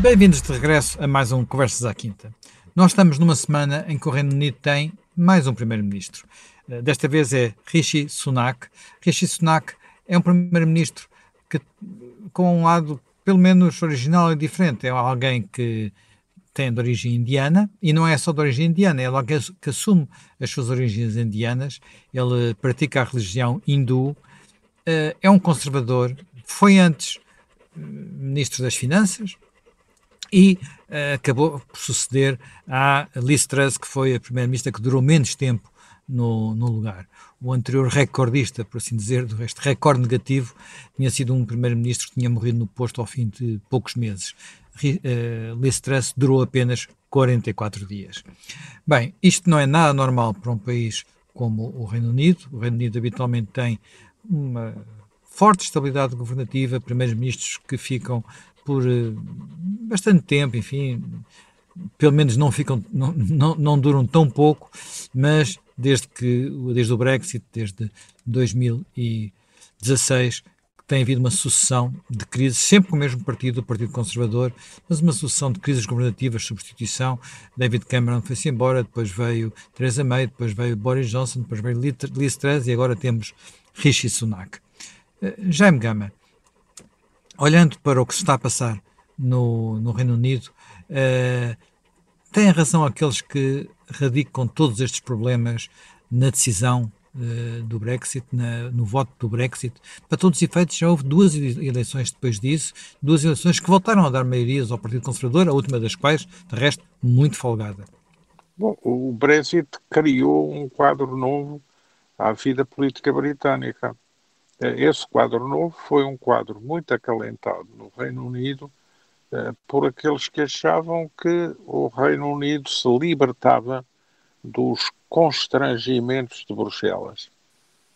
Bem-vindos de regresso a mais um Conversas à Quinta. Nós estamos numa semana em que o Reino Unido tem mais um primeiro-ministro. Eh, desta vez é Rishi Sunak. Rishi Sunak é um primeiro-ministro que, com um lado pelo menos original e diferente, é alguém que tem de origem indiana e não é só de origem indiana, é alguém que assume as suas origens indianas. Ele pratica a religião hindu, eh, é um conservador, foi antes eh, ministro das Finanças, e uh, acabou por suceder à Liz Truss, que foi a primeira-ministra que durou menos tempo no, no, lugar. O anterior recordista, por assim dizer, do recorde negativo, tinha sido um primeiro-ministro que tinha morrido no posto ao fim de poucos meses. Uh, Liz Truss durou apenas 44 dias. Bem, isto não é nada normal para um país como o Reino Unido. O Reino Unido habitualmente tem uma forte estabilidade governativa, primeiros-ministros que ficam por uh, bastante tempo, enfim, pelo menos não ficam, não, não, não, duram tão pouco, mas desde que, desde o Brexit, desde 2016, tem havido uma sucessão de crises, sempre com o mesmo partido, o Partido Conservador, mas uma sucessão de crises governativas, substituição. David Cameron foi-se embora, depois veio Theresa May, depois veio Boris Johnson, depois veio Liz Truss e agora temos Rishi Sunak. Uh, Jaime Gama, olhando para o que se está a passar no, no Reino Unido, uh, têm razão aqueles que radicam todos estes problemas na decisão uh, do Brexit, na, no voto do Brexit. Para todos os efeitos, já houve duas eleições depois disso, duas eleições que voltaram a dar maiorias ao Partido Conservador, a última das quais, de resto, muito folgada. Bom, o Brexit criou um quadro novo à vida política britânica. Esse quadro novo foi um quadro muito acalentado no Reino Unido eh, por aqueles que achavam que o Reino Unido se libertava dos constrangimentos de Bruxelas,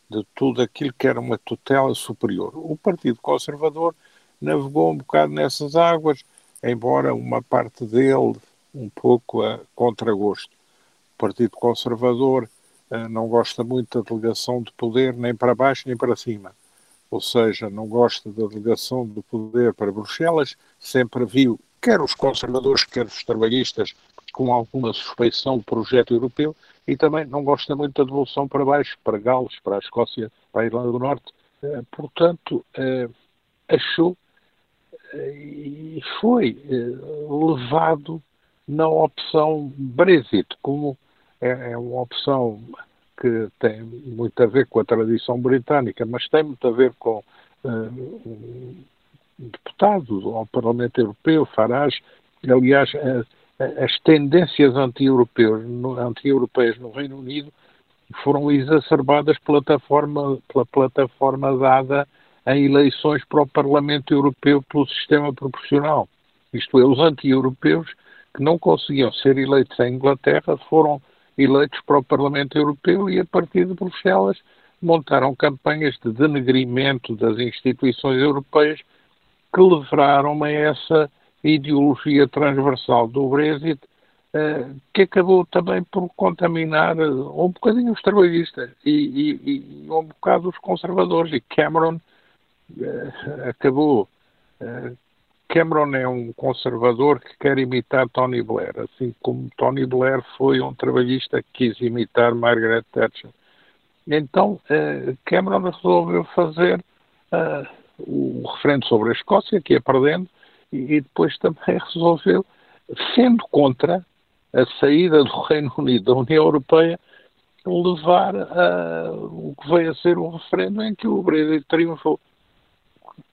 de tudo aquilo que era uma tutela superior. O Partido Conservador navegou um bocado nessas águas, embora uma parte dele um pouco a contragosto. O Partido Conservador eh, não gosta muito da delegação de poder nem para baixo nem para cima. Ou seja, não gosta da delegação do poder para Bruxelas, sempre viu, quer os conservadores, quer os trabalhistas, com alguma suspeição do projeto europeu, e também não gosta muito da devolução para baixo, para Gales, para a Escócia, para a Irlanda do Norte. Eh, portanto, eh, achou e foi levado na opção Brexit, como é, é uma opção que tem muito a ver com a tradição britânica, mas tem muito a ver com uh, um deputado ao Parlamento Europeu, Farage. Aliás, uh, as tendências anti-europeias no, anti no Reino Unido foram exacerbadas pela plataforma, pela plataforma dada em eleições para o Parlamento Europeu pelo sistema proporcional. Isto é, os anti-europeus que não conseguiam ser eleitos em Inglaterra foram eleitos para o Parlamento Europeu e, a partir de Bruxelas, montaram campanhas de denegrimento das instituições europeias que levaram a essa ideologia transversal do Brexit, eh, que acabou também por contaminar eh, um bocadinho os trabalhistas e, e, e um bocado os conservadores. E Cameron eh, acabou Cameron é um conservador que quer imitar Tony Blair, assim como Tony Blair foi um trabalhista que quis imitar Margaret Thatcher. Então, uh, Cameron resolveu fazer uh, o referendo sobre a Escócia, que ia perdendo, e, depois também resolveu, sendo contra a saída do Reino Unido da União Europeia, levar uh, o que veio a ser um referendo em que o Brexit triunfou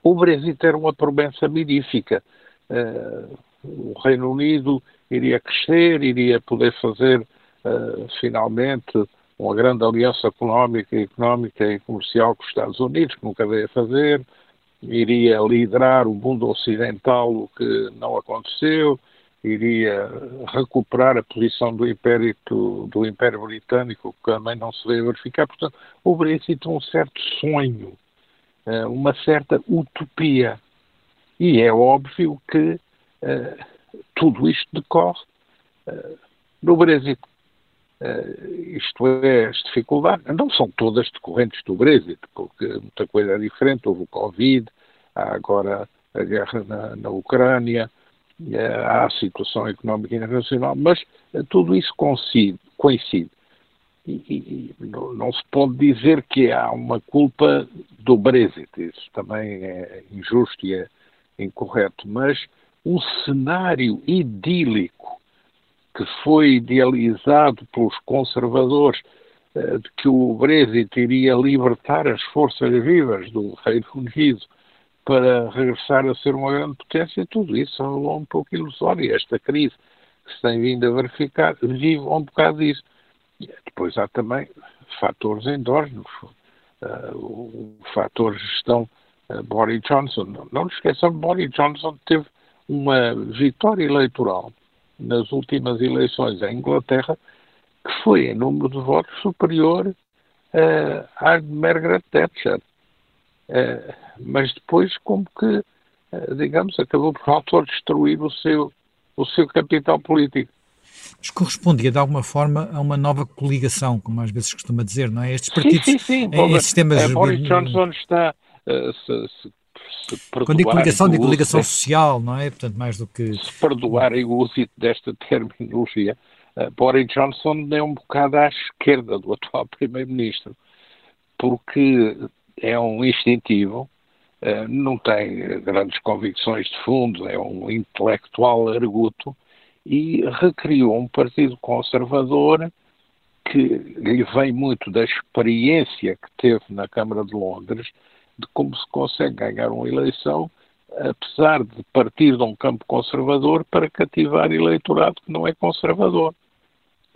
o Brexit era uma promessa mirífica. Uh, o Reino Unido iria crescer, iria poder fazer uh, finalmente uma grande aliança económica, económica e comercial com os Estados Unidos, que nunca veio a fazer, iria liderar o mundo ocidental, o que não aconteceu, iria recuperar a posição do Império, do, Império Britânico, que também não se veio verificar. Portanto, o Brexit é um certo sonho uma certa utopia. E é óbvio que uh, tudo isto decorre uh, no Brexit. isto é, as dificuldades não são todas decorrentes do Brexit, porque muita coisa é diferente. Houve o Covid, há agora a guerra na, na Ucrânia, à eh, situação económica internacional, mas eh, tudo isso coincide. coincide. E, e, não, não, se pode dizer que há uma culpa do Brexit, isso também é injusto e é incorreto, mas um cenário idílico que foi idealizado pelos conservadores eh, de que o Brexit iria libertar as forças vivas do Reino Unido para regressar a ser uma grande potência, tudo isso é um pouco ilusório. Esta crise que se tem vindo a verificar vive um bocado disso. Depois há também fatores endógenos, uh, o fator gestão uh, Boris Johnson. Não, nos esqueçam, Boris Johnson teve uma vitória eleitoral nas últimas eleições em Inglaterra que foi em número de votos superior uh, à de Margaret Thatcher. Uh, mas depois como que, uh, digamos, acabou por autodestruir o seu, o seu capital político. Correspondia de alguma forma a uma nova coligação, como às vezes costuma dizer, não é? Estes partidos sim, sim, sim. em sistemas... Boris Johnson está, se, se quando digo coligação, digo coligação social, não é? Portanto, mais do que. Se perdoarem o uso desta terminologia, uh, Boris Johnson é um bocado à esquerda do atual Primeiro-Ministro, porque é um instintivo, uh, não tem grandes convicções de fundo, é um intelectual arguto e recriou um partido conservador que lhe vem muito da experiência que teve na Câmara de Londres de como se consegue ganhar uma eleição, apesar de partir de um campo conservador para cativar eleitorado que não é conservador.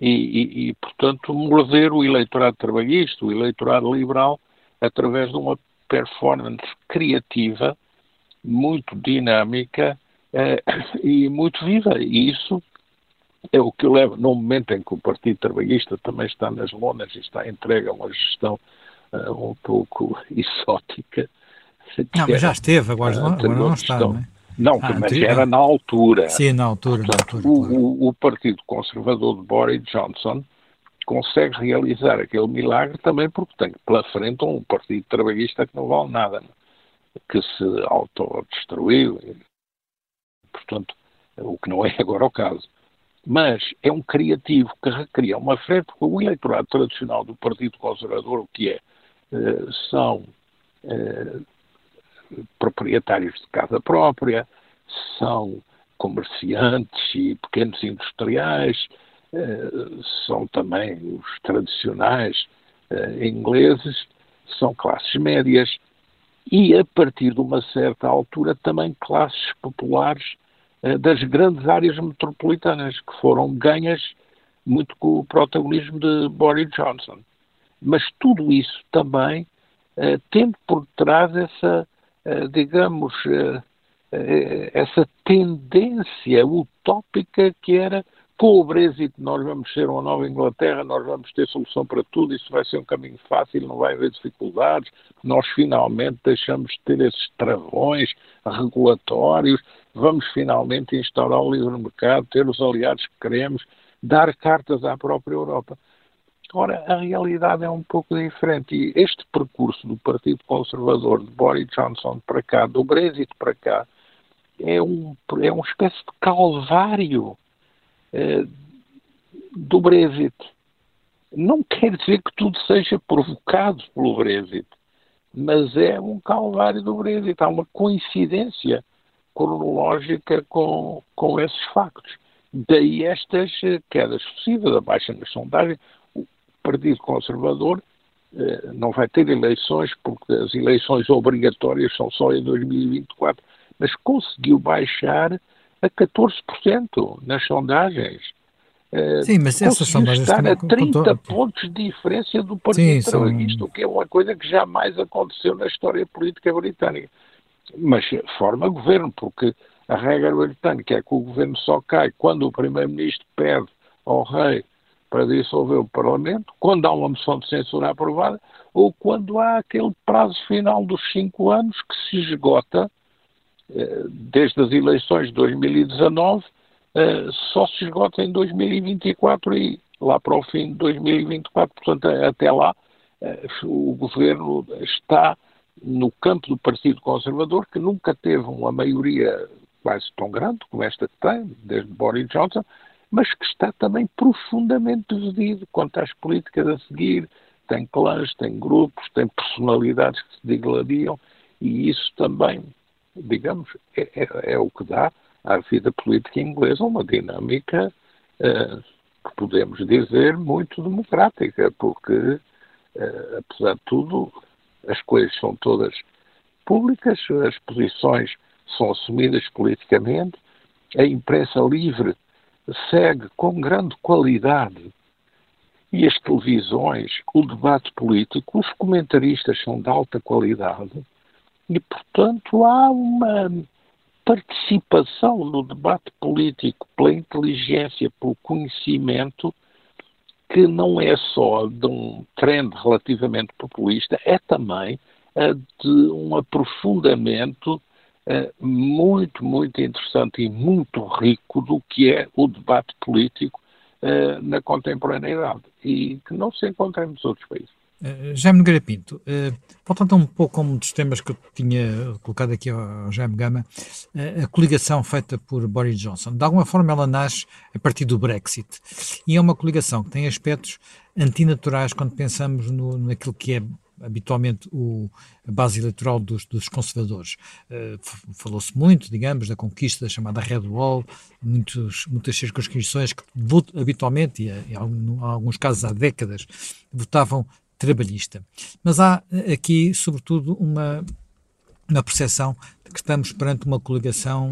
E, e, e, portanto, morder o eleitorado trabalhista, o eleitorado liberal, através de uma performance criativa, muito dinâmica e muito viva. E isso é o que leva, no momento em que o Partido Trabalhista também está nas lonas e está entregue a uma gestão uh, um pouco exótica. Não, mas já esteve, agora, uh, agora não está, não é? Não, ah, mas era na altura. Sim, na altura. Portanto, na altura o, claro. o, Partido Conservador de Boris Johnson consegue realizar aquele milagre também porque tem pela frente um Partido Trabalhista que não vale nada, né? que se autodestruiu, portanto, o que não é agora o caso. Mas é um criativo que recria uma frente, porque o eleitorado tradicional do Partido Conservador, o que é? Eh, são eh, proprietários de casa própria, são comerciantes e pequenos industriais, eh, são também os tradicionais ingleses, são classes médias e, a partir de uma certa altura, também classes populares das grandes áreas metropolitanas, que foram ganhas muito com o protagonismo de Boris Johnson. Mas tudo isso também uh, tendo por trás essa, uh, digamos, uh, essa tendência utópica que era com o Brexit nós vamos ser uma nova Inglaterra, nós vamos ter solução para tudo, isso vai ser um caminho fácil, não vai haver dificuldades, nós finalmente deixamos de ter esses travões regulatórios, vamos finalmente instaurar o livre mercado, ter os aliados que queremos, dar cartas à própria Europa. Ora, a realidade é um pouco diferente e este percurso do Partido Conservador de Boris Johnson para cá, do Brexit para cá, é, um, é uma espécie de calvário do Brexit. Não quer dizer que tudo seja provocado pelo Brexit, mas é um calvário do Brexit. Há uma coincidência cronológica com, com esses factos. Daí estas quedas sucessivas, a baixa nas sondagens. Partido Conservador eh, não vai ter eleições, porque as eleições obrigatórias são só em 2024, mas conseguiu baixar a 14% nas sondagens. Eh, Sim, mas essas sondagens estar a 30 pontos de diferença do Partido Sim, Trabalhista, são... o que é uma coisa que jamais aconteceu na história política britânica. Mas forma governo, porque a regra britânica é que o governo só cai quando o Primeiro-Ministro pede ao rei para dissolver o Parlamento, quando há uma moção de censura aprovada, ou quando há aquele prazo final dos cinco anos que se esgota, desde as eleições de 2019, eh, só se esgota em 2024 e lá para o fim de 2024. Portanto, até lá, eh, o governo está no campo do Partido Conservador, que nunca teve uma maioria quase tão grande como esta que tem, desde Boris Johnson, mas que está também profundamente dividido quanto às políticas a seguir. Tem clãs, tem grupos, tem personalidades que se digladiam e isso também, digamos, é, é, é o que dá à vida política inglesa uma dinâmica uh, que podemos dizer muito democrática, porque, uh, apesar de tudo, as coisas são todas públicas, as posições são assumidas politicamente, a imprensa livre segue com grande qualidade e as televisões, o debate político, os comentaristas são de alta qualidade e, portanto, há uma participação no debate político pela inteligência, pelo conhecimento, que não é só de um trend relativamente populista, é também de um aprofundamento eh, muito, muito interessante e muito rico do que é o debate político uh, na contemporaneidade e que não se encontra em muitos outros países. Uh, Jaime Nogueira Pinto, uh, voltando um pouco a um dos temas que eu tinha colocado aqui ao, Jaime Gama, uh, a coligação feita por Boris Johnson, de alguma forma ela nasce a partir do Brexit e é uma coligação que tem aspectos antinaturais quando pensamos no, naquilo que é habitualmente o, a base eleitoral dos, dos conservadores. Falou-se muito, digamos, da conquista da chamada Red Wall, muitos, muitas circunscrições que habitualmente, e em alguns casos há décadas, votavam trabalhista. Mas há eh, aqui, sobretudo, uma, uma percepção que estamos perante uma coligação,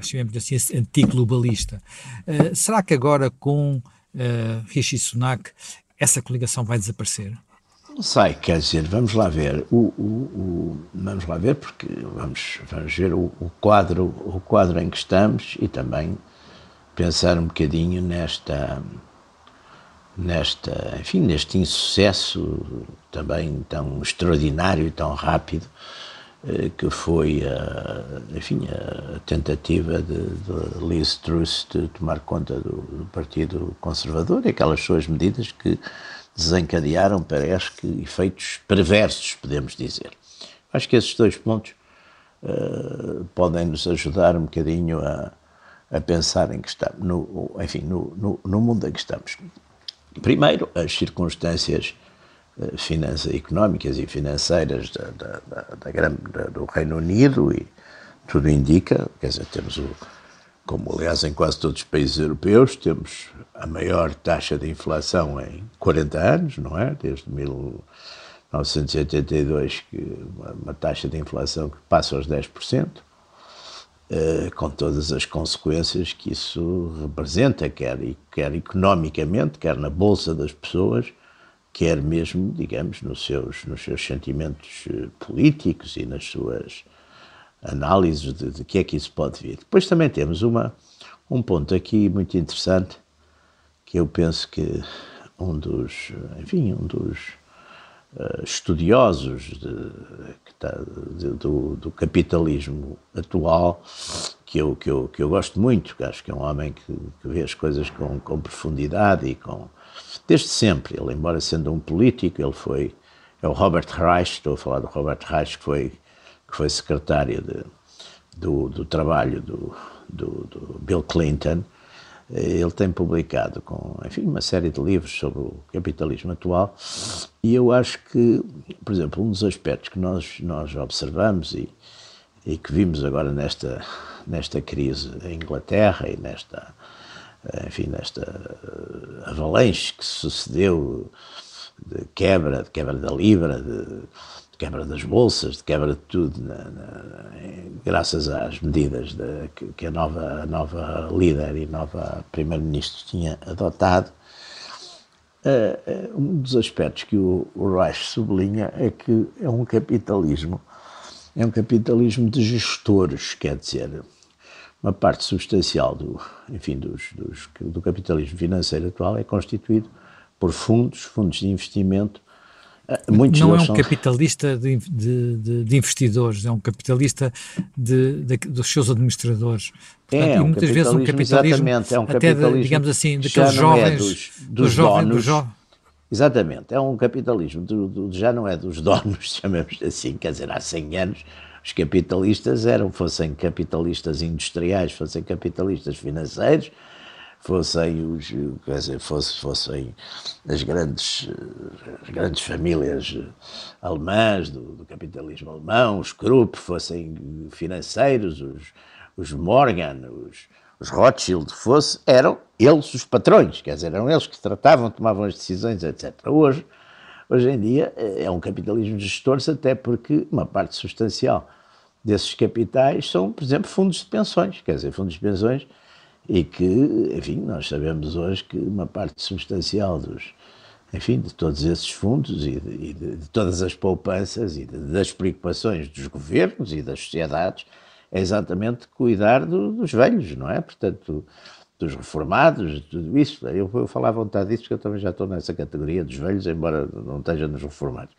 chamemos assim, antiglobalista. Uh, será que agora com uh, Rishi Sunak essa coligação vai desaparecer? Não sei, quer dizer, vamos lá ver. O, o, o, vamos lá ver, porque vamos, vamos ver o, quadro, o quadro em que estamos e também pensar um bocadinho nesta, nesta, enfim, neste insucesso também tão extraordinário e tão rápido eh, que foi a, enfim, a tentativa de, de Liz Truss de tomar conta do, do Partido Conservador e aquelas suas medidas que desencadearam, parece que, efeitos perversos, podemos dizer. Acho que esses dois pontos uh, podem nos ajudar um bocadinho a, a pensar em que estamos, no, enfim, no, no, no, mundo em que estamos. Primeiro, as circunstâncias uh, finanças, económicas e financeiras da, da, da, do Reino Unido e tudo indica, quer dizer, temos o como aliás em quase todos os países europeus, temos a maior taxa de inflação em 40 anos, não é? Desde 1982, uma, uma taxa de inflação que passa aos 10%, eh, com todas as consequências que isso representa, quer, quer economicamente, quer na bolsa das pessoas, quer mesmo, digamos, nos seus, nos seus sentimentos eh, políticos e nas suas análises de, de que é que isso pode vir. Depois também temos uma, um ponto aqui muito interessante, que eu penso que um dos, enfim, um dos uh, estudiosos de, tá, de, do, do, capitalismo atual, que eu, que, eu, que eu gosto muito, que acho que é um homem que, que vê as coisas com, com profundidade e com... Desde sempre, ele, embora sendo um político, ele foi... É o Robert Reich, estou a falar do Robert Reich, que foi que foi secretário de, do, do, trabalho do, do, do, Bill Clinton, eh, ele tem publicado com, enfim, uma série de livros sobre o capitalismo atual. E eu acho que, por exemplo, um dos aspectos que nós, nós observamos e, e que vimos agora nesta, nesta crise em Inglaterra e nesta, enfim, nesta avalanche que sucedeu de quebra, de quebra da libra, de, quebra das bolsas, de quebra de tudo, na, na, graças às medidas de, que, que, a, nova, a nova líder e nova primeiro-ministro tinha adotado. Uh, um dos aspectos que o, o Reich sublinha é que é um capitalismo, é um capitalismo de gestores, quer dizer, uma parte substancial do, enfim, dos, dos, do capitalismo financeiro atual é constituído por fundos, fundos de investimento, muitos não é um são... capitalista de, de, de, investidores, é um capitalista de, dos seus administradores. Portanto, é, e muitas vezes um capitalismo, é um até de, digamos assim, daqueles é jovens, é dos, dos, dos jovens, donos, Exatamente, é um capitalismo, do, do, já não é dos donos, chamemos assim, quer dizer, há 100 anos Os capitalistas eram, fossem capitalistas industriais, fossem capitalistas financeiros, fossem os, quer dizer, fosse, fossem as grandes, as grandes famílias alemãs do, do capitalismo alemão, os Krupp, fossem financeiros, os, os Morgan, os, os Rothschild, fosse, eram eles os patrões, quer dizer, eram eles que tratavam, tomavam as decisões, etc. Hoje, Hoje em dia é um capitalismo de gestores, até porque uma parte substancial desses capitais são, por exemplo, fundos de pensões, quer dizer, fundos de pensões, e que, enfim, nós sabemos hoje que uma parte substancial dos, enfim, de todos esses fundos e de, e de, todas as poupanças e de, das preocupações dos governos e das sociedades é exatamente cuidar do, dos velhos, não é? Portanto, dos reformados, tudo isso. Eu, eu falar à vontade disso porque eu também já estou nessa categoria dos velhos, embora não esteja nos reformados.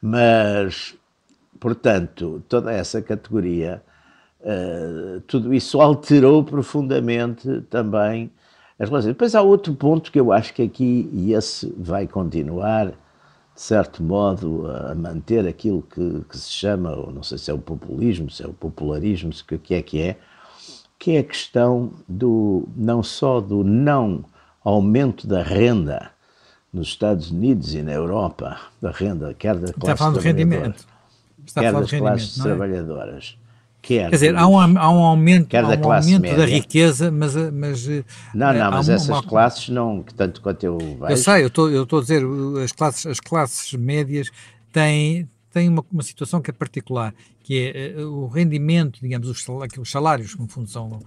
Mas, portanto, toda essa categoria, uh, tudo isso alterou profundamente também as relações. Depois há outro ponto que eu acho que aqui, e esse vai continuar, de certo modo, a manter aquilo que, que se chama, ou não sei se é o populismo, se é o popularismo, se o que é que é, que é a questão do não só do não aumento da renda nos Estados Unidos e na Europa, da renda, quer da classe Está falando do rendimento. Está quer das classes é? trabalhadoras. Quer Quer dizer, há um, há um aumento, há um da, aumento da riqueza, mas, mas eh, não, não, mas essas uma, classes não, tanto quanto eu vejo. Eu sei, eu estou a dizer, as classes, as classes médias têm, têm uma, uma situação que é particular, que é uh, o rendimento, digamos, os salários, os salários, que no fundo são,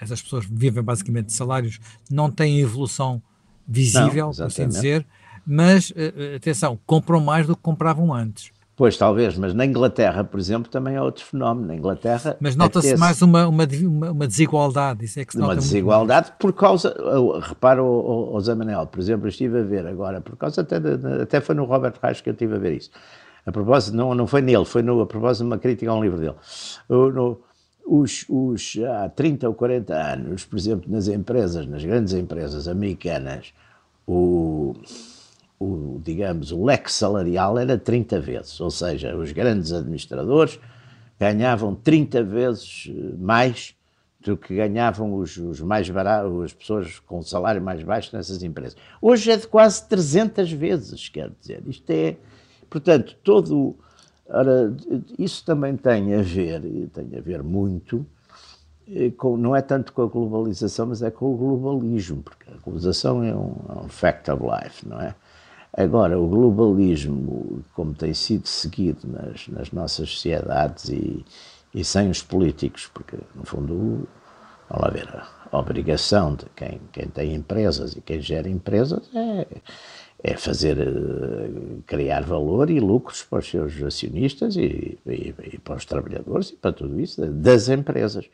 essas pessoas vivem basicamente de salários, não têm evolução visível, por assim dizer, mas, atenção, compram mais do que compravam antes. Pois, talvez, mas na Inglaterra, por exemplo, também há outro fenómeno. Na Inglaterra. Mas nota-se mais uma, uma, uma, desigualdade, isso é que se nota Uma desigualdade por causa. Repara, o, Zé Manel, por exemplo, eu estive a ver agora, por causa até, de, até foi no Robert Reich que eu estive a ver isso a propósito, não, não foi nele, foi no, a propósito de uma crítica a um livro dele. No, os, os, há 30 ou 40 anos, por exemplo, nas empresas, nas grandes empresas americanas, o, o, digamos, o leque salarial era 30 vezes, ou seja, os grandes administradores ganhavam 30 vezes mais do que ganhavam os, os mais baratos, as pessoas com salário mais baixo nessas empresas. Hoje é de quase 300 vezes, quer dizer, isto é Portanto, todo. Ora, isso também tem a ver, tem a ver muito, eh, com, não é tanto com a globalização, mas é com o globalismo, porque a globalização é um, é um fact of life, não é? Agora, o globalismo, como tem sido seguido nas, nas nossas sociedades e, e, sem os políticos, porque, no fundo, vamos lá ver, a obrigação de quem, quem tem empresas e quem gera empresas é é fazer eh, criar valor e lucros para os seus acionistas e, e, e, para os trabalhadores e para tudo isso das empresas.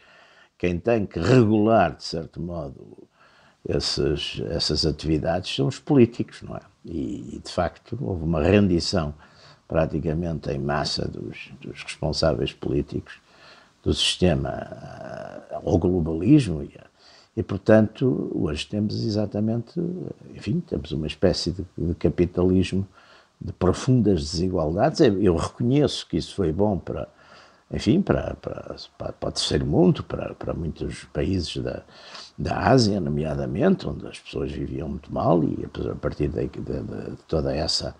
Quem tem que regular, de certo modo, esses, essas atividades são os políticos, não é? E, de facto, houve uma rendição praticamente em massa dos, dos responsáveis políticos do sistema eh, ao globalismo e a e, portanto, hoje temos exatamente, enfim, temos uma espécie de, de capitalismo de profundas desigualdades. Eu reconheço que isso foi bom para, enfim, para, para, para, o terceiro mundo, para, para muitos países da, da Ásia, nomeadamente, onde as pessoas viviam muito mal e a partir de, de, de toda essa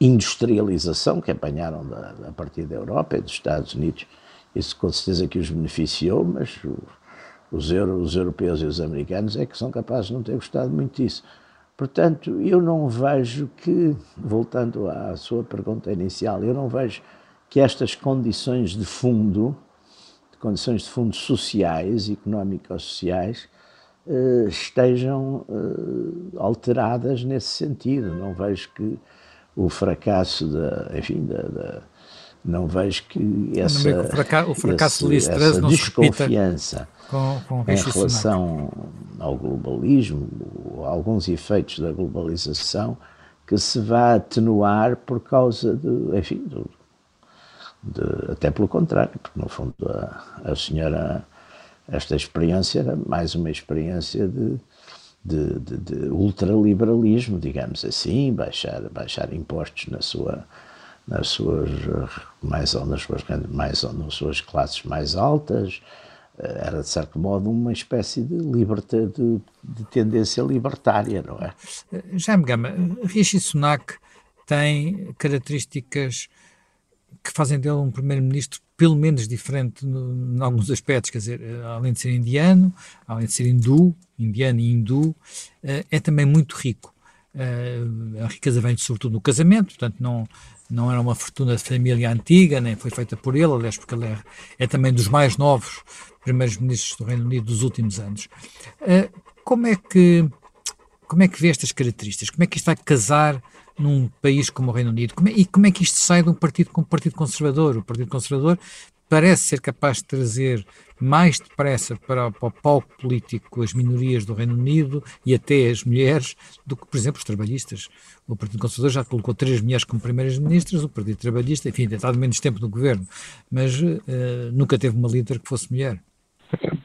industrialização que apanharam da, a partir da Europa e dos Estados Unidos, isso com certeza que os beneficiou, mas os, euro, os europeus e os americanos é que são capazes de não ter gostado muito disso. Portanto, eu não vejo que, voltando à sua pergunta inicial, eu não vejo que estas condições de fundo, condições de fundo sociais, económicos sociais, eh, estejam eh, alteradas nesse sentido. Não vejo que o fracasso da, enfim, da, da não vejo que essa, o fracasso, o fracasso esse, essa desconfiança com, com em relação ao globalismo, alguns efeitos da globalização que se vai atenuar por causa de, enfim, do, de, até pelo contrário, porque no fundo a, a senhora, esta experiência era mais uma experiência de, de, de, de ultraliberalismo, digamos assim, baixar, baixar impostos na sua, nas suas mais ou nas suas mais ou nas suas classes mais altas. Era de certo modo uma espécie de liberta de, de tendência libertária não é? Já me gama Rishi Sunak tem características que fazem dele um primeiro-ministro pelo menos diferente em alguns aspectos, quer dizer, eh, além de ser indiano, além de ser hindu, indiano e hindu, eh, é também muito rico. Eh, a riqueza vem sobretudo no casamento, portanto não, não era uma fortuna de família antiga, nem foi feita por ele, aliás, porque ele é, é também dos mais novos primeiros ministros do Reino Unido dos últimos anos. Como é que como é que vê estas características? Como é que isto vai casar num país como o Reino Unido? Como é, e como é que isto sai de um partido como o Partido Conservador? O Partido Conservador parece ser capaz de trazer mais depressa para, para o palco político as minorias do Reino Unido e até as mulheres do que, por exemplo, os trabalhistas. O Partido Conservador já colocou três mulheres como primeiras ministras, o Partido Trabalhista, enfim, tem estado menos tempo no governo, mas uh, nunca teve uma líder que fosse mulher.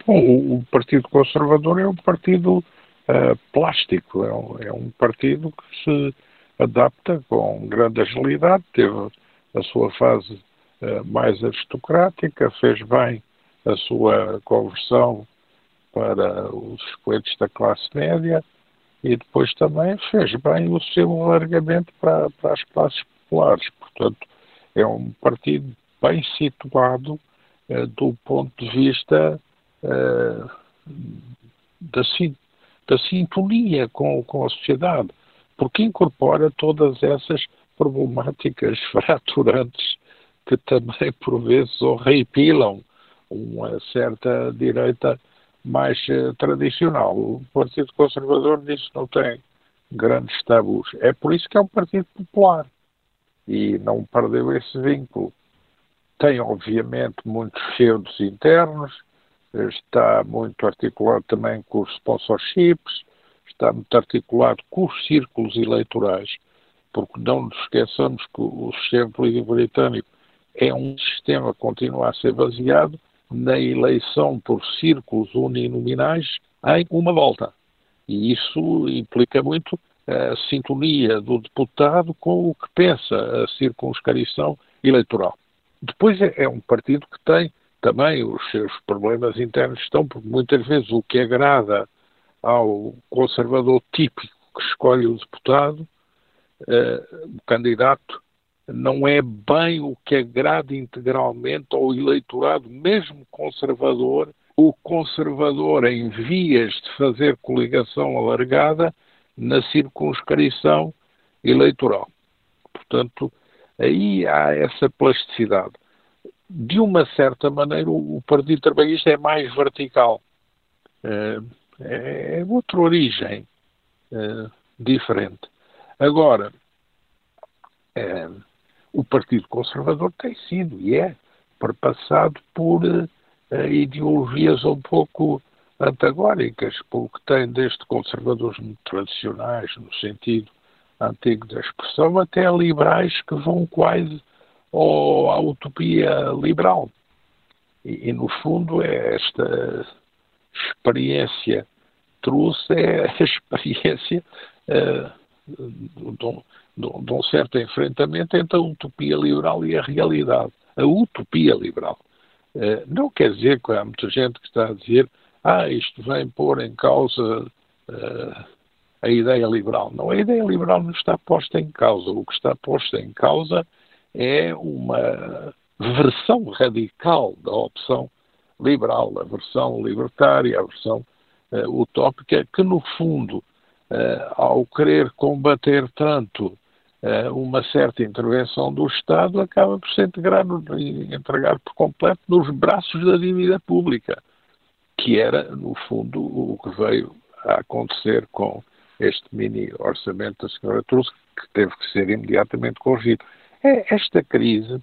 Bom, o Partido Conservador é um partido uh, plástico, é um, é um partido que se adapta com grande agilidade, teve a sua fase uh, mais aristocrática, fez bem a sua conversão para os escolhidos da classe média e depois também fez bem o seu alargamento para, para as classes populares. Portanto, é um partido bem situado uh, do ponto de vista uh, da, da sintonia com, com a sociedade porque incorpora todas essas problemáticas fraturantes que também, por vezes, horripilam uma certa direita mais uh, tradicional. O Partido Conservador disso não tem grandes tabus. É por isso que é um partido popular e não perdeu esse vínculo. Tem, obviamente, muitos feudos internos, está muito articulado também com os sponsorships, está muito articulado com os círculos eleitorais, porque não nos esqueçamos que o sistema político britânico é um sistema que continua a ser baseado na eleição por círculos uninominais em uma volta. E isso implica muito a sintonia do deputado com o que pensa a circunscrição eleitoral. Depois é, é um partido que tem também os seus problemas internos, estão, porque muitas vezes o que agrada ao conservador típico que escolhe o deputado, uh, o candidato, não é bem o que agrada integralmente ao eleitorado, mesmo conservador, o conservador em vias de fazer coligação alargada na circunscrição eleitoral. Portanto, aí há essa plasticidade. De uma certa maneira, o Partido Trabalhista é mais vertical. Uh, é, é outra origem é, diferente. Agora, é, o Partido Conservador tem sido e é perpassado por é, ideologias um pouco antagónicas, porque tem desde conservadores tradicionais, no sentido antigo da expressão, até liberais que vão quase ao, à utopia liberal. E, e, no fundo, é esta experiência trouxe é a experiência uh, de, um, de, um, certo enfrentamento entre a utopia liberal e a realidade. A utopia liberal. Uh, não quer dizer que há muita gente que está a dizer ah, isto vem pôr em causa uh, a ideia liberal. Não, a ideia liberal não está posta em causa. O que está posto em causa é uma versão radical da opção liberal, a versão libertária, a versão utópica, que no fundo, uh, ao querer combater tanto uh, uma certa intervenção do Estado, acaba por se integrar, entregar por completo nos braços da dívida pública, que era, no fundo, o que veio a acontecer com este mini orçamento da senhora Truss, que teve que ser imediatamente corrigido. É, esta crise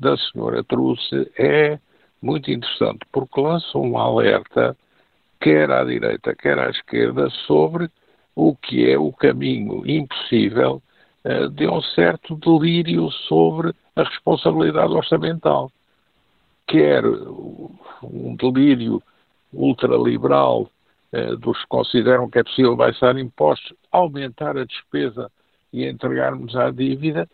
da senhora Truss é muito interessante, porque lança um alerta, quer à direita, quer à esquerda, sobre o que é o caminho impossível uh, de um certo delírio sobre a responsabilidade orçamental. Quer um delírio ultraliberal uh, dos que consideram que é possível baixar impostos, aumentar a despesa e entregarmos à dívida,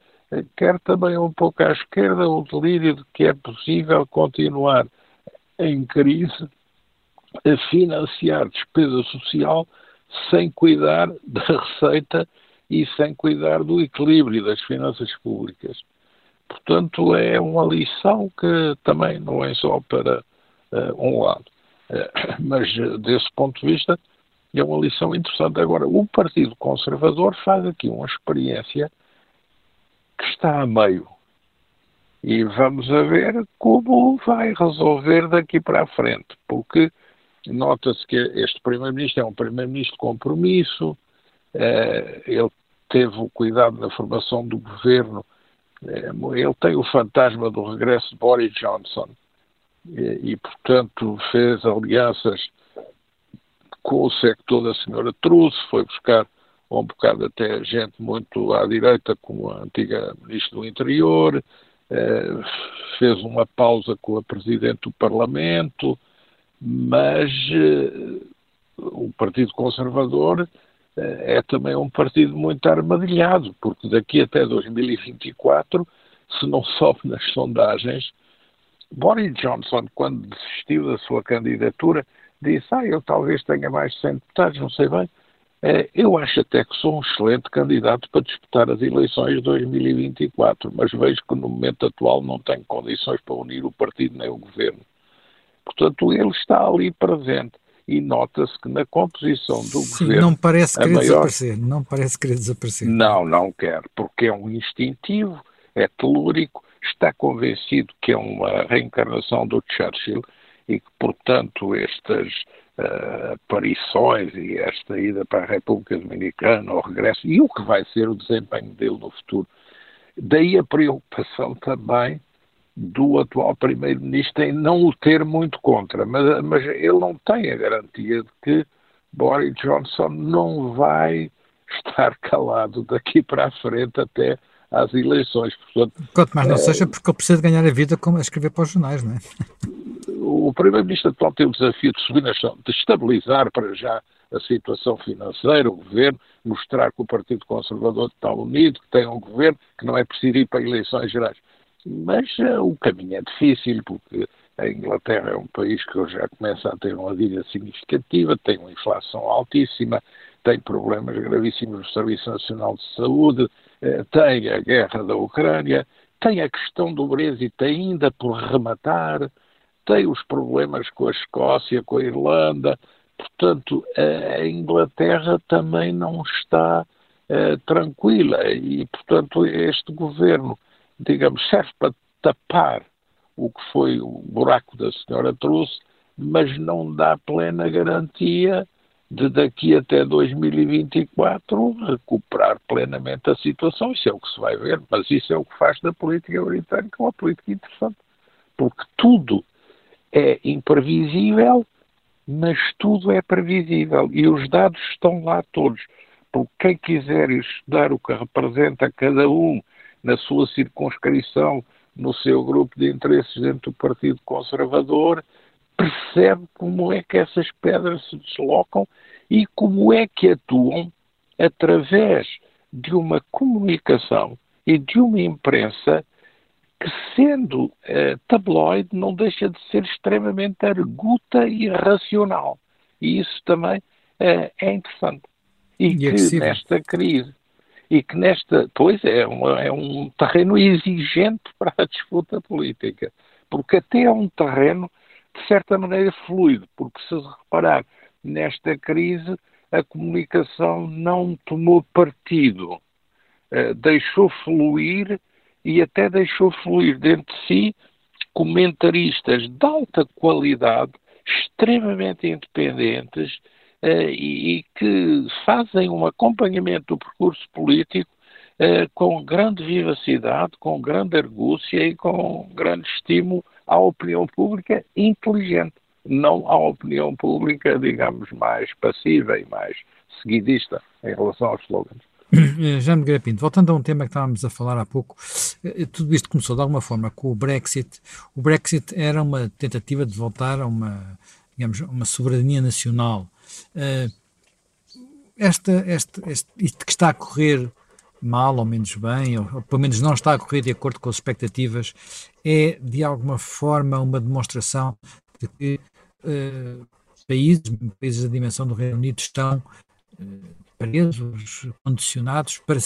quer também um pouco à esquerda o delírio de que é possível continuar em crise a financiar despesa social sem cuidar da receita e sem cuidar do equilíbrio das finanças públicas. Portanto, é uma lição que também não é só para uh, um lado. Uh, mas, uh, desse ponto de vista, é uma lição interessante. Agora, o Partido Conservador faz aqui uma experiência que está a meio. E vamos a ver como vai resolver daqui para a frente, porque nota-se que este Primeiro-Ministro é um Primeiro-Ministro de compromisso, ele teve o cuidado na formação do governo é, ele tem o fantasma do regresso de Boris Johnson e, e portanto, fez alianças com o sector da senhora Truss, foi buscar um bocado até gente muito à direita, como a antiga Ministra do Interior, eh, fez uma pausa com a Presidente do Parlamento, mas eh, o Partido Conservador é também um partido muito armadilhado, porque daqui até 2024, se não sobe nas sondagens, Boris Johnson, quando desistiu da sua candidatura, disse: Ah, eu talvez tenha mais de 100 deputados, não sei bem. É, eu acho até que sou um excelente candidato para disputar as eleições de 2024, mas vejo que no momento atual não tenho condições para unir o partido nem o governo. Portanto, ele está ali presente e nota-se que na composição do Sim, governo. Não parece querer maior... desaparecer, não parece querer desaparecer. Não, não quer, porque é um instintivo, é telúrico, está convencido que é uma reencarnação do Churchill e que, portanto, estas uh, aparições e esta ida para a República Dominicana, o regresso, e o que vai ser o desempenho dele no futuro. Daí a preocupação também do atual Primeiro-Ministro em não o ter muito contra, mas, mas ele não tem a garantia de que Boris Johnson não vai estar calado daqui para a frente até às eleições. Portanto, Quanto mais não é, seja porque ele precisa ganhar a vida como a escrever para os jornais, não é? O Primeiro-Ministro atual tem o desafio de subir na de estabilizar para já a situação financeira, o governo, mostrar que o Partido Conservador está unido, que tem um governo, que não é preciso ir para eleições gerais. Mas uh, o caminho é difícil, porque a Inglaterra é um país que já começa a ter uma dívida significativa, tem uma inflação altíssima, tem problemas gravíssimos no Serviço Nacional de Saúde, uh, tem a guerra da Ucrânia, tem a questão do Brexit ainda por rematar, tem os problemas com a Escócia, com a Irlanda. Portanto, a Inglaterra também não está uh, tranquila e, portanto, este governo digamos, serve para tapar o que foi o buraco da senhora Truss, mas não dá plena garantia de daqui até 2024 recuperar plenamente a situação. Isso é o que se vai ver, mas isso é o que faz da política britânica uma política interessante. Porque tudo é imprevisível, mas tudo é previsível. E os dados estão lá todos. Porque quem quiser estudar o que representa cada um na sua circunscrição, no seu grupo de interesses dentro do Partido Conservador, percebe como é que essas pedras se deslocam e como é que atuam através de uma comunicação e de uma imprensa que, sendo eh, tabloide, não deixa de ser extremamente arguta e racional. E isso também eh, é interessante. E, e que nesta crise e que nesta, pois é, uma, é um terreno exigente para a disputa política, porque até é um terreno de certa maneira fluido, porque se reparar nesta crise a comunicação não tomou partido, uh, deixou fluir e até deixou fluir dentro de si comentaristas de alta qualidade, extremamente independentes, eh, e, que fazem um acompanhamento do percurso político eh, com grande vivacidade, com grande argúcia e com grande estímulo à opinião pública inteligente, não à opinião pública, digamos, mais passiva e mais seguidista em relação aos slogans. Eh, Já me Pinto, voltando a um tema que estávamos a falar há pouco, tudo isto começou de alguma forma com o Brexit. O Brexit era uma tentativa de voltar a uma, digamos, uma soberania nacional esta, este, este, isto que está a correr mal ou menos bem, ou, ou, pelo menos não está a correr de acordo com as expectativas, é de alguma forma uma demonstração de que uh, países, países da dimensão do Reino Unido estão uh, presos, condicionados, para,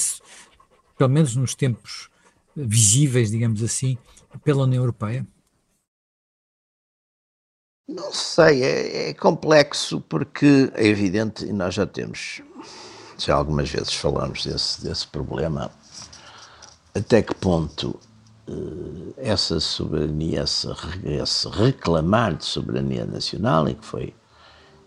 pelo menos nos tempos visíveis, digamos assim, pela União Europeia? Não sei, é, é, complexo porque é evidente, e nós já temos, já algumas vezes falamos desse, desse problema, até que ponto uh, essa soberania, esse, esse, reclamar de soberania nacional, e que, foi,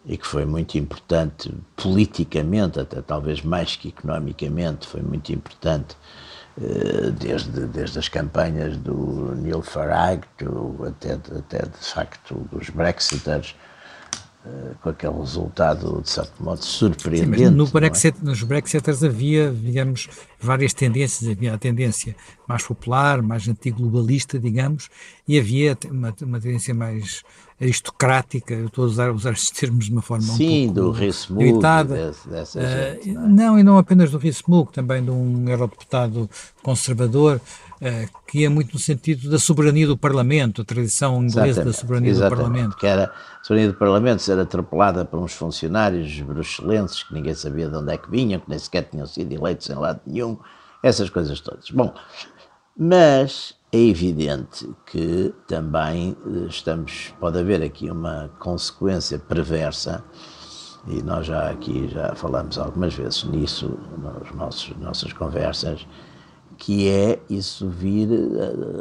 e que foi muito importante politicamente, até talvez mais que economicamente, foi muito importante desde, desde as campanhas do Neil Farage até, até de facto dos Brexiters, eh, com aquele resultado, de certo modo, surpreendente. Sim, no é? Brexit, é? Nos Brexiters havia, digamos, várias tendências. Havia a tendência mais popular, mais anti-globalista, digamos, e havia uma, uma tendência mais aristocrática, eu estou a usar, usar estes termos de uma forma Sim, um pouco do Rismug, dessa uh, gente, não, é? não, e não apenas do Rismug, também de um eurodeputado conservador, uh, que ia muito no sentido da soberania do Parlamento, a tradição inglesa exatamente, da soberania exatamente, do Parlamento. Que era, a soberania do Parlamento ser atropelada por uns funcionários bruxelenses que ninguém sabia de onde é que vinham, que nem sequer tinham sido eleitos em lado nenhum, essas coisas todas. Bom, mas é evidente que também eh, estamos, pode haver aqui uma consequência perversa, e nós já aqui já falamos algumas vezes nisso nas nossas conversas, que é isso vir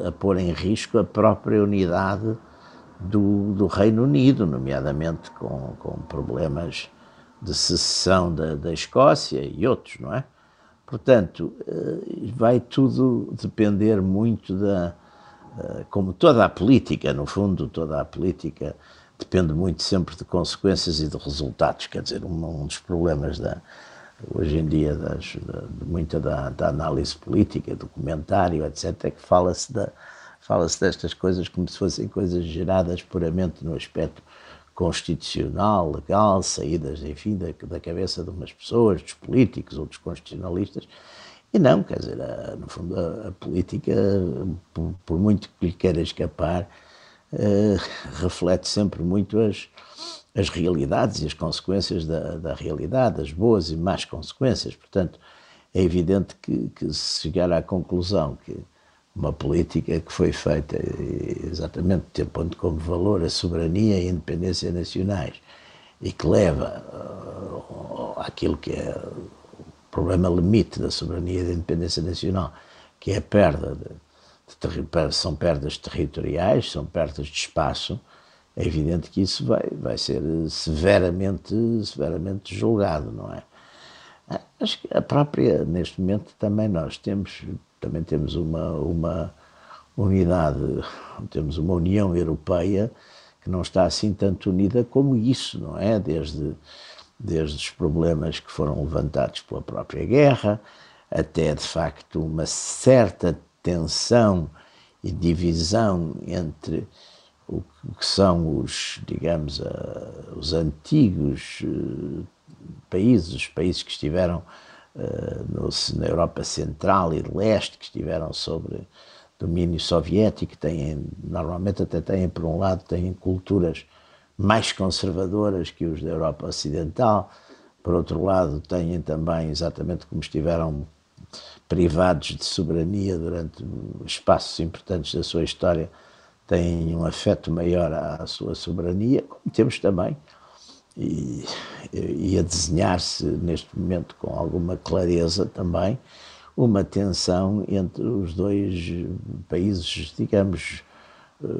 a, a pôr em risco a própria unidade do, do Reino Unido, nomeadamente com, com problemas de secessão da, da Escócia e outros, não é? Portanto, eh, vai tudo depender muito da. Eh, como toda a política, no fundo, toda a política depende muito sempre de consequências e de resultados. Quer dizer, um, um dos problemas da, hoje em dia das, de muita da, da, análise política, do comentário, etc., é que fala-se da, fala-se destas coisas como se fossem coisas geradas puramente no aspecto constitucional, legal, saídas, enfim, da, da cabeça de umas pessoas, dos políticos ou dos constitucionalistas. E não, quer dizer, a, no fundo, a, a política, por, por, muito que lhe queira escapar, uh, reflete sempre muito as, as realidades e as consequências da, da realidade, as boas e más consequências. Portanto, é evidente que, que se chegar à conclusão que uma política que foi feita exatamente tendo como valor a soberania e a independência nacionais e que leva uh, àquilo que é o problema limite da soberania e da independência nacional, que é a perda de, de, são perdas territoriais, são perdas de espaço, é evidente que isso vai, vai ser severamente, severamente julgado, não é? Acho que a própria, neste momento, também nós temos também temos uma, uma unidade, temos uma União Europeia que não está assim tanto unida como isso, não é? Desde, desde os problemas que foram levantados pela própria guerra, até de facto uma certa tensão e divisão entre o que são os, digamos, os antigos uh, países, os países que estiveram no, na Europa Central e Leste, que estiveram sobre domínio soviético, têm, normalmente até têm, por um lado, têm culturas mais conservadoras que os da Europa Ocidental, por outro lado, têm também, exatamente como estiveram privados de soberania durante espaços importantes da sua história, têm um afeto maior à sua soberania, como temos também e, e a desenhar-se neste momento com alguma clareza também uma tensão entre os dois países, digamos,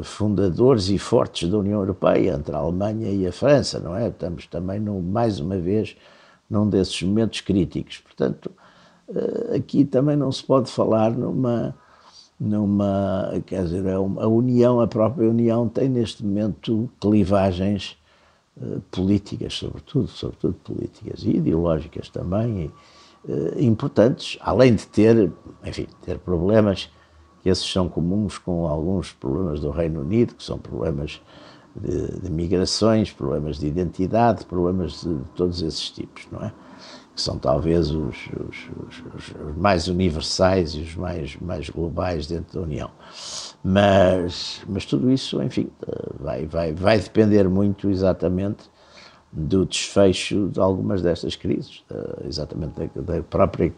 fundadores e fortes da União Europeia, entre a Alemanha e a França, não é? Estamos também, mais uma vez, num desses momentos críticos. Portanto, eh, aqui também não se pode falar numa, numa quer dizer, a União, a própria União tem neste momento clivagens eh, políticas, sobretudo, sobretudo políticas e ideológicas também, e, uh, importantes, além de ter, enfim, ter problemas que esses são comuns com alguns problemas do Reino Unido, que são problemas de, de migrações, problemas de identidade, problemas de, de, todos esses tipos, não é? Que são talvez os, os, os, os, mais universais e os mais, mais globais dentro da União. Mas, mas tudo isso, enfim, vai, vai, vai depender muito exatamente do desfecho de algumas destas crises, exatamente da, da própria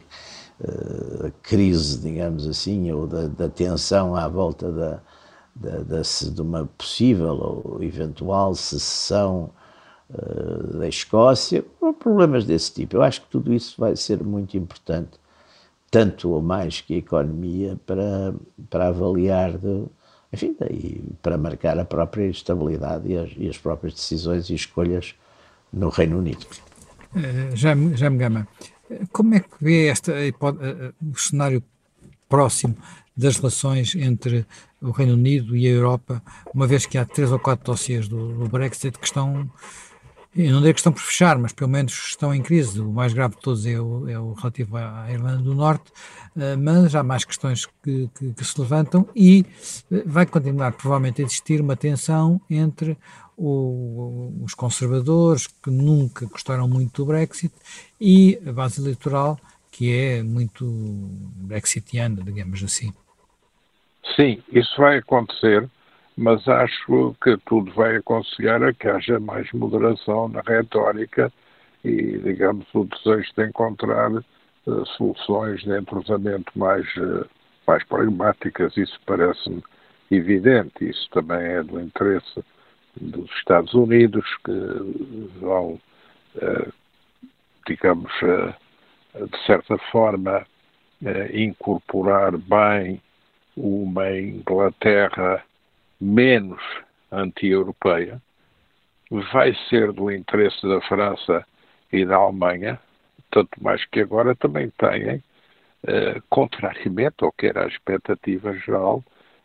uh, crise, digamos assim, ou da, da tensão à volta da, da, da, de uma possível ou eventual secessão uh, da Escócia, problemas desse tipo. Eu acho que tudo isso vai ser muito importante, tanto ou mais que a economia, para, para avaliar, de, enfim, daí, para marcar a própria estabilidade e as, e as próprias decisões e escolhas no Reino Unido. Uh, Jaime, Jaime Gama, como é que vê esta, o cenário próximo das relações entre o Reino Unido e a Europa, uma vez que há três ou quatro dossiês do, do Brexit que estão, eu não digo que estão por fechar, mas pelo menos estão em crise. O mais grave de todos é o, é o relativo à Irlanda do Norte, eh, mas há mais questões que, que, que se levantam e eh, vai continuar provavelmente a existir uma tensão entre o, os conservadores, que nunca gostaram muito do Brexit, e a base eleitoral, que é muito brexitiana, digamos assim. Sim, isso vai acontecer, mas acho que tudo vai aconselhar a que haja mais moderação na retórica e, digamos, o desejo de encontrar uh, soluções de entrosamento mais, uh, mais pragmáticas. Isso parece-me evidente. Isso também é do interesse dos Estados Unidos, que vão, uh, digamos, de certa forma, incorporar bem uma Inglaterra menos anti-europeia, vai ser do interesse da França e da Alemanha, tanto mais que agora também têm, eh, contrariamente ao que era a expectativa geral,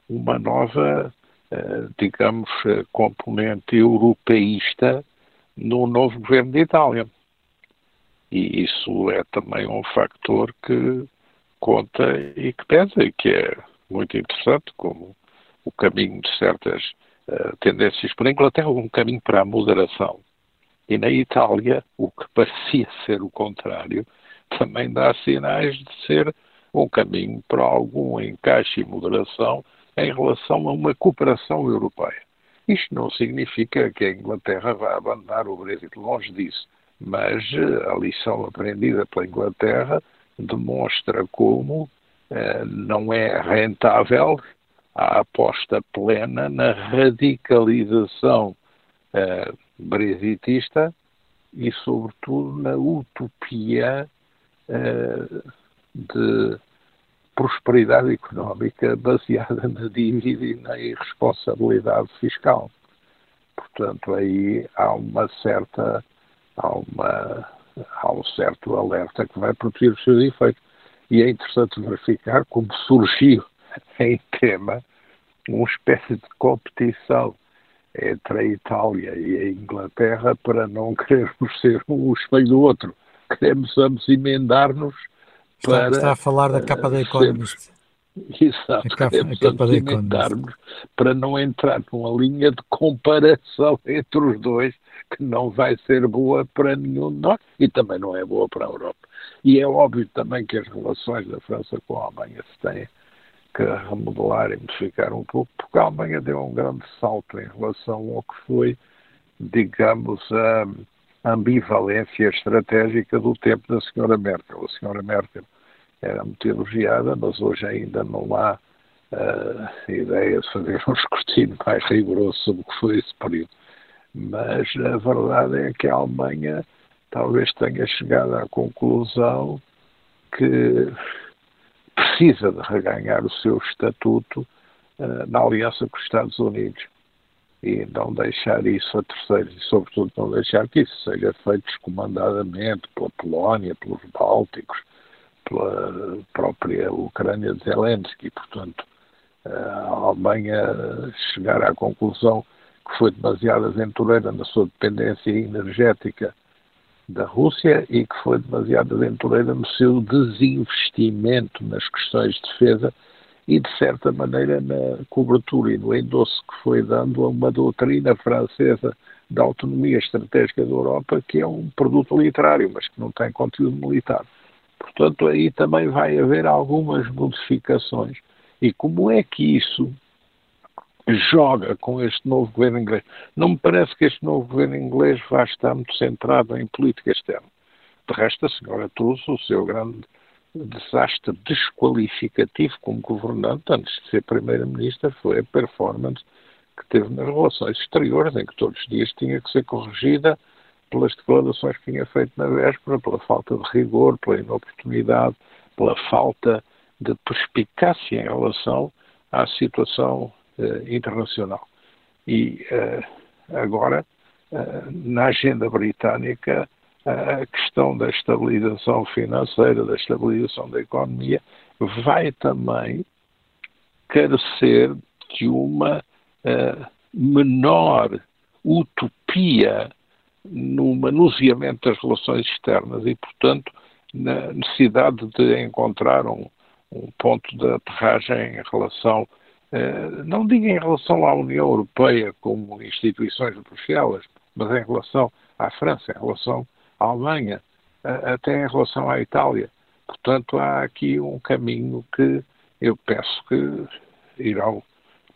uma nova, eh, digamos, eh, componente europeísta no novo governo de Itália. E isso é também um factor que conta e que pesa, e que é muito interessante, como o caminho de certas uh, tendências para a Inglaterra, um caminho para a moderação. E na Itália, o que parecia ser o contrário, também dá sinais de ser um caminho para algum encaixe e moderação em relação a uma cooperação europeia. Isto não significa que a Inglaterra vá abandonar o Brexit, longe disso, mas eh, a lição aprendida pela Inglaterra demonstra como eh, não é rentável a aposta plena na radicalização uh, brexitista e, sobretudo, na utopia uh, de prosperidade económica baseada na dívida e na irresponsabilidade fiscal. Portanto, aí há uma certa há, uma, há um certo alerta que vai produzir os seus efeitos. E é interessante verificar como surgiu em tema uma espécie de competição entre a Itália e a Inglaterra para não querermos ser um espelho do outro. Queremos ambos emendar-nos para. Está a falar da capa da Economist. Exato, a capa, a capa da para não entrar numa linha de comparação entre os dois que não vai ser boa para nenhum de nós e também não é boa para a Europa. E é óbvio também que as relações da França com a Alemanha se têm que remodelar e modificar um pouco, porque a Alemanha deu um grande salto em relação ao que foi, digamos, a ambivalência estratégica do tempo da senhora Merkel. A senhora Merkel era muito elogiada, mas hoje ainda não há uh, ideia de fazer um escrutínio mais rigoroso sobre o que foi esse período. Mas a verdade é que a Alemanha talvez tenha chegado à conclusão que precisa de reganhar o seu estatuto uh, na aliança com os Estados Unidos e não deixar isso a terceiros e, sobretudo, não deixar que isso seja feito descomandadamente pela Polónia, pelos Bálticos, pela própria Ucrânia de Zelensky. Portanto, eh, a Alemanha chegar à conclusão que foi demasiado aventureira na sua dependência energética da Rússia e que foi demasiado aventureira no seu desinvestimento nas questões de defesa e, de certa maneira, na cobertura e no endosso que foi dando a uma doutrina francesa da autonomia estratégica da Europa, que é um produto literário, mas que não tem conteúdo militar. Portanto, aí também vai haver algumas modificações. E como é que isso joga com este novo governo inglês? Não me parece que este novo governo inglês vá estar muito centrado em política externa. De resto, a senhora trouxe o seu grande desastre desqualificativo como governante, antes de ser primeira-ministra, foi a performance que teve nas relações exteriores, em que todos os dias tinha que ser corrigida pelas declarações que tinha feito na véspera, pela falta de rigor, pela inoportunidade, pela falta de perspicácia em relação à situação internacional. E eh, agora, eh, na agenda britânica, a questão da estabilização financeira, da estabilização da economia, vai também carecer de uma uh, menor utopia no manuseamento das relações externas e, portanto, na necessidade de encontrar um, um ponto de aterragem em relação, não digo em relação à União Europeia como instituições de Bruxelas, mas em relação à França, em relação à Alemanha, até em relação à Itália. Portanto, há aqui um caminho que eu penso que irão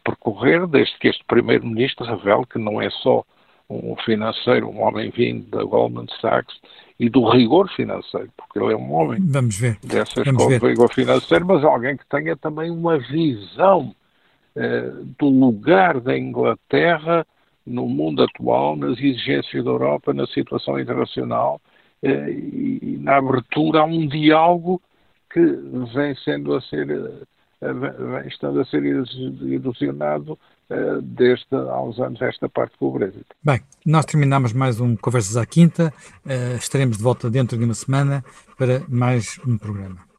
percorrer, desde que este Primeiro-Ministro revele que não é só um financeiro, um homem vindo da Goldman Sachs e do rigor financeiro, porque ele é um homem Vamos ver. dessa escola de rigor financeiro, mas alguém que tenha também uma visão eh, do lugar da Inglaterra no mundo atual, nas exigências da Europa, na situação internacional eh, e na abertura a um diálogo que vem sendo a ser eh, vem estando a ser ilusionado eh, desde há uns anos esta parte com o Brexit. Bem, nós terminamos mais um Conversas à Quinta. estaremos de volta dentro de uma semana para mais um programa.